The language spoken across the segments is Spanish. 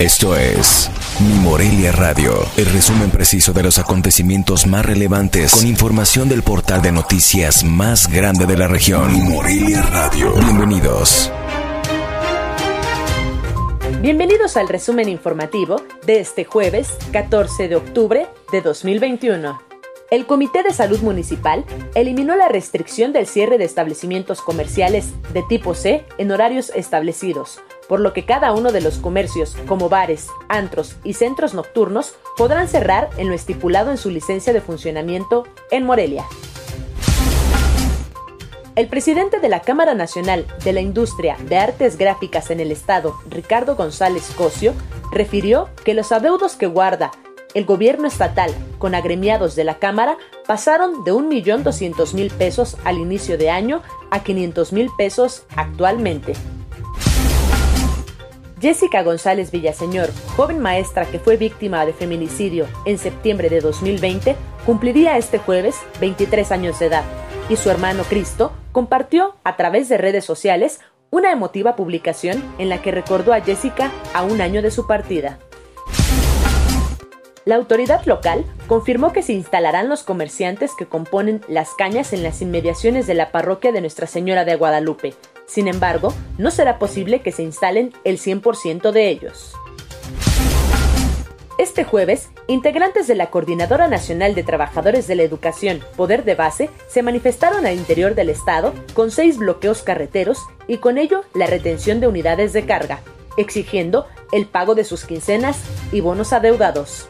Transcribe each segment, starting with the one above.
Esto es Mi Morelia Radio, el resumen preciso de los acontecimientos más relevantes con información del portal de noticias más grande de la región. Mi Morelia Radio. Bienvenidos. Bienvenidos al resumen informativo de este jueves 14 de octubre de 2021. El Comité de Salud Municipal eliminó la restricción del cierre de establecimientos comerciales de tipo C en horarios establecidos, por lo que cada uno de los comercios, como bares, antros y centros nocturnos, podrán cerrar en lo estipulado en su licencia de funcionamiento en Morelia. El presidente de la Cámara Nacional de la Industria de Artes Gráficas en el Estado, Ricardo González Cosio, refirió que los adeudos que guarda el gobierno estatal con agremiados de la Cámara pasaron de 1.200.000 pesos al inicio de año a 500.000 pesos actualmente. Jessica González Villaseñor, joven maestra que fue víctima de feminicidio en septiembre de 2020, cumpliría este jueves 23 años de edad, y su hermano Cristo compartió a través de redes sociales una emotiva publicación en la que recordó a Jessica a un año de su partida. La autoridad local confirmó que se instalarán los comerciantes que componen las cañas en las inmediaciones de la parroquia de Nuestra Señora de Guadalupe. Sin embargo, no será posible que se instalen el 100% de ellos. Este jueves, integrantes de la Coordinadora Nacional de Trabajadores de la Educación, Poder de Base, se manifestaron al interior del Estado con seis bloqueos carreteros y con ello la retención de unidades de carga, exigiendo el pago de sus quincenas y bonos adeudados.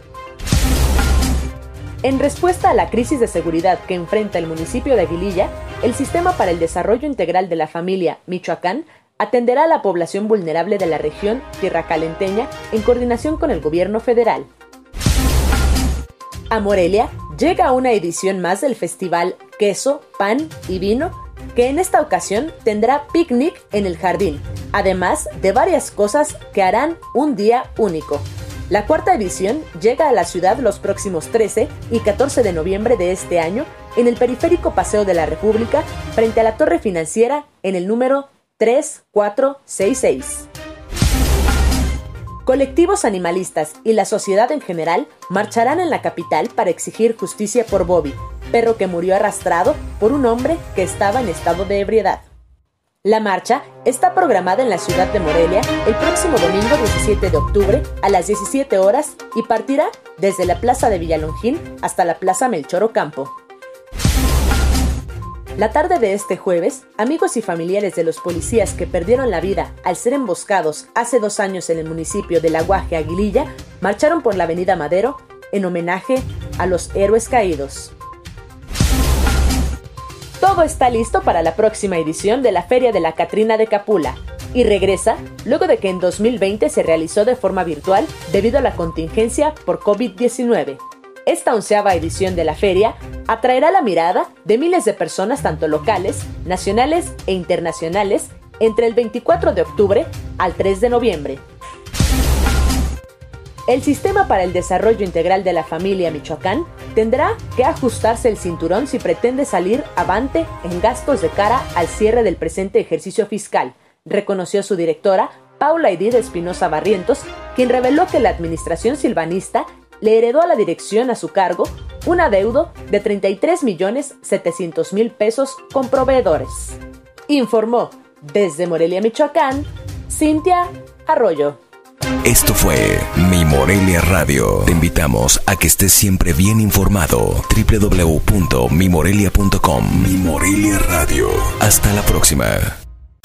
En respuesta a la crisis de seguridad que enfrenta el municipio de Aguililla, el Sistema para el Desarrollo Integral de la Familia Michoacán atenderá a la población vulnerable de la región Tierra Calenteña en coordinación con el gobierno federal. A Morelia llega una edición más del festival Queso, Pan y Vino, que en esta ocasión tendrá picnic en el jardín, además de varias cosas que harán un día único. La cuarta edición llega a la ciudad los próximos 13 y 14 de noviembre de este año en el periférico Paseo de la República frente a la torre financiera en el número 3466. Colectivos animalistas y la sociedad en general marcharán en la capital para exigir justicia por Bobby, perro que murió arrastrado por un hombre que estaba en estado de ebriedad. La marcha está programada en la ciudad de Morelia el próximo domingo 17 de octubre a las 17 horas y partirá desde la Plaza de Villalongín hasta la Plaza Melchor Ocampo. La tarde de este jueves, amigos y familiares de los policías que perdieron la vida al ser emboscados hace dos años en el municipio de La Guaje, Aguililla, marcharon por la avenida Madero en homenaje a los héroes caídos. Todo está listo para la próxima edición de la Feria de la Catrina de Capula y regresa luego de que en 2020 se realizó de forma virtual debido a la contingencia por COVID-19. Esta onceava edición de la feria atraerá la mirada de miles de personas tanto locales, nacionales e internacionales entre el 24 de octubre al 3 de noviembre. El Sistema para el Desarrollo Integral de la Familia Michoacán tendrá que ajustarse el cinturón si pretende salir avante en gastos de cara al cierre del presente ejercicio fiscal, reconoció su directora, Paula Edith Espinosa Barrientos, quien reveló que la administración silvanista le heredó a la dirección a su cargo un adeudo de 33 millones 700 mil pesos con proveedores. Informó desde Morelia, Michoacán, Cintia Arroyo. Esto fue Mi Morelia Radio. Te invitamos a que estés siempre bien informado. www.mimorelia.com Mi Morelia Radio. Hasta la próxima.